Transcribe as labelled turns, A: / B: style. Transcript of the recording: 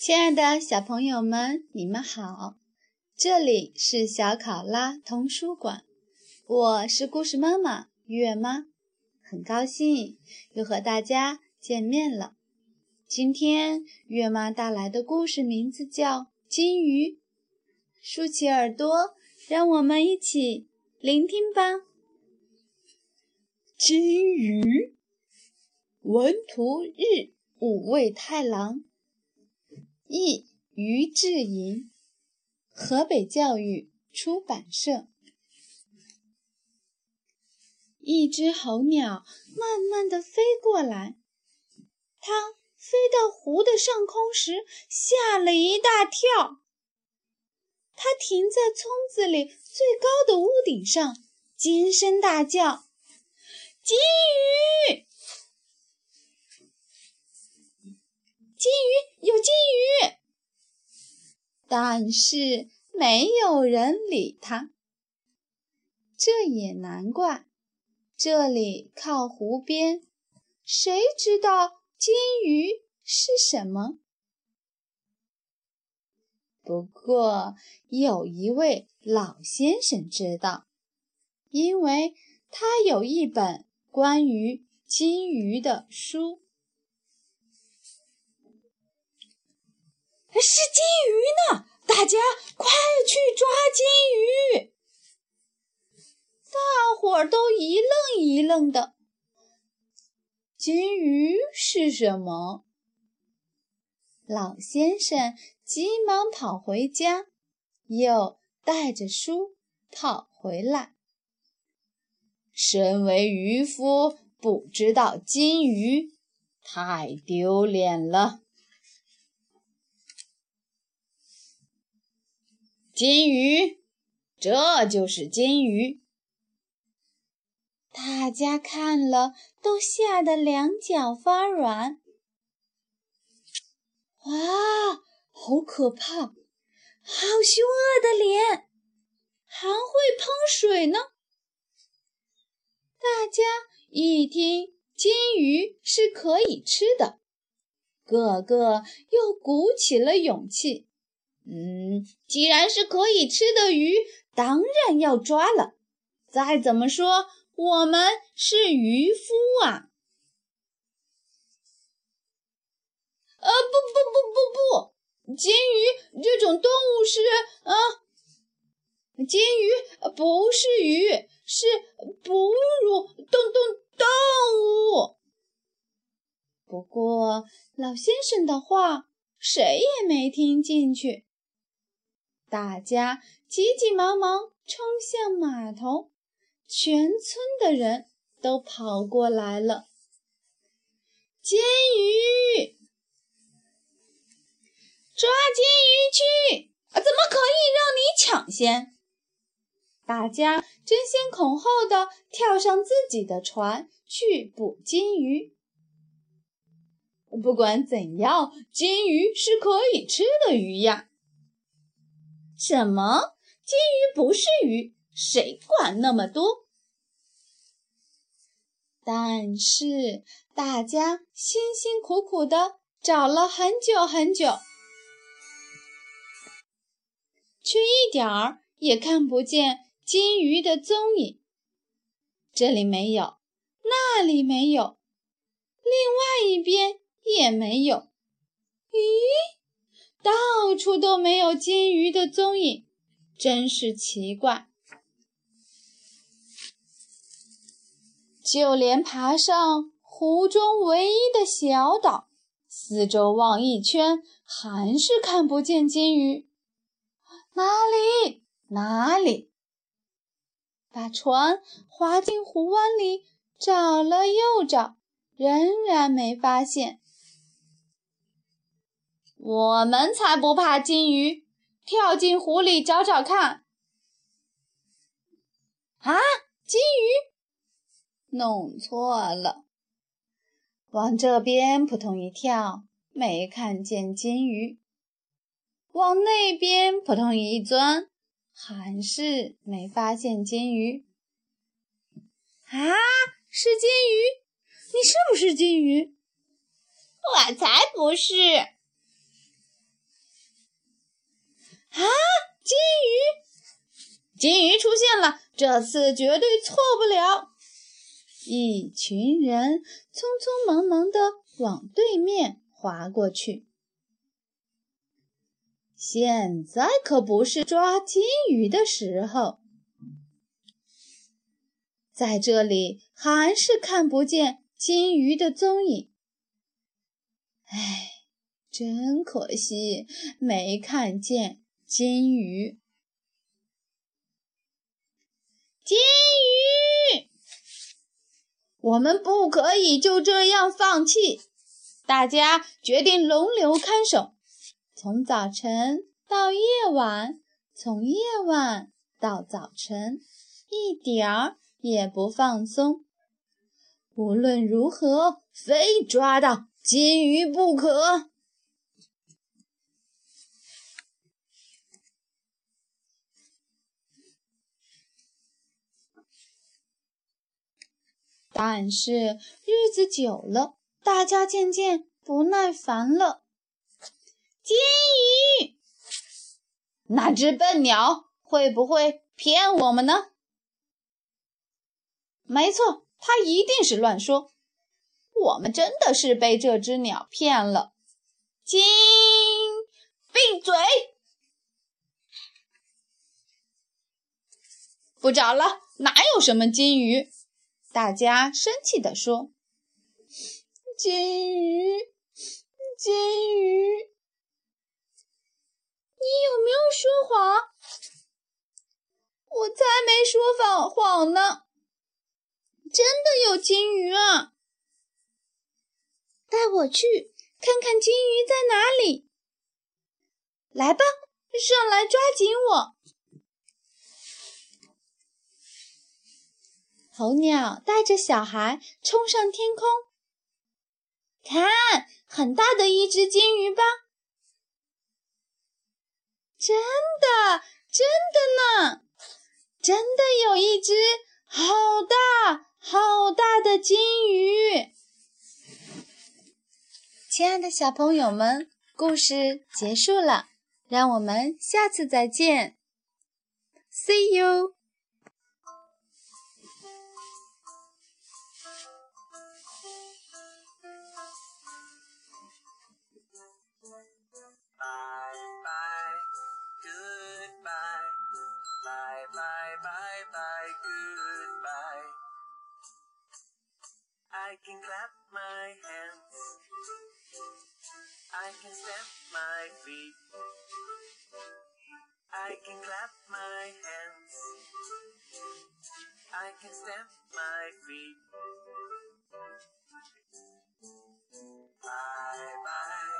A: 亲爱的小朋友们，你们好，这里是小考拉童书馆，我是故事妈妈月妈，很高兴又和大家见面了。今天月妈带来的故事名字叫《金鱼》，竖起耳朵，让我们一起聆听吧。金鱼，文图日五味太郎。译于志莹，河北教育出版社。一只候鸟慢慢地飞过来，它飞到湖的上空时吓了一大跳。它停在村子里最高的屋顶上，尖声大叫：“金鱼！”金鱼有金鱼，但是没有人理它。这也难怪，这里靠湖边，谁知道金鱼是什么？不过有一位老先生知道，因为他有一本关于金鱼的书。是金鱼呢！大家快去抓金鱼！大伙儿都一愣一愣的。金鱼是什么？老先生急忙跑回家，又带着书跑回来。身为渔夫，不知道金鱼，太丢脸了。金鱼，这就是金鱼。大家看了都吓得两脚发软。哇，好可怕！好凶恶的脸，还会喷水呢。大家一听金鱼是可以吃的，个个又鼓起了勇气。嗯，既然是可以吃的鱼，当然要抓了。再怎么说，我们是渔夫啊！呃，不不不不不，金鱼这种动物是啊，金鱼不是鱼，是哺乳动动动物。不过老先生的话，谁也没听进去。大家急急忙忙冲向码头，全村的人都跑过来了。金鱼，抓金鱼去！啊，怎么可以让你抢先？大家争先恐后的跳上自己的船去捕金鱼。不管怎样，金鱼是可以吃的鱼呀。什么？金鱼不是鱼？谁管那么多？但是大家辛辛苦苦的找了很久很久，却一点儿也看不见金鱼的踪影。这里没有，那里没有，另外一边也没有。咦？到处都没有金鱼的踪影，真是奇怪。就连爬上湖中唯一的小岛，四周望一圈，还是看不见金鱼。哪里？哪里？把船划进湖湾里，找了又找，仍然没发现。我们才不怕金鱼，跳进湖里找找看。啊，金鱼弄错了。往这边扑通一跳，没看见金鱼；往那边扑通一钻，还是没发现金鱼。啊，是金鱼！你是不是金鱼？
B: 我才不是！
A: 啊，金鱼！金鱼出现了，这次绝对错不了。一群人匆匆忙忙地往对面划过去。现在可不是抓金鱼的时候，在这里还是看不见金鱼的踪影。哎，真可惜，没看见金鱼。金，我们不可以就这样放弃。大家决定轮流看守，从早晨到夜晚，从夜晚到早晨，一点儿也不放松。无论如何，非抓到金鱼不可。但是日子久了，大家渐渐不耐烦了。金鱼，那只笨鸟会不会骗我们呢？没错，它一定是乱说。我们真的是被这只鸟骗了。金，闭嘴！不找了，哪有什么金鱼？大家生气地说：“金鱼，金鱼，你有没有说谎？我才没说谎谎呢！真的有金鱼啊！带我去看看金鱼在哪里。来吧，上来抓紧我！”候鸟带着小孩冲上天空，看，很大的一只金鱼吧？真的，真的呢，真的有一只好大好大的金鱼。亲爱的小朋友们，故事结束了，让我们下次再见，See you。
C: Can clap my hands. I can stamp my feet. I can clap my hands. I can stamp my feet. Bye bye.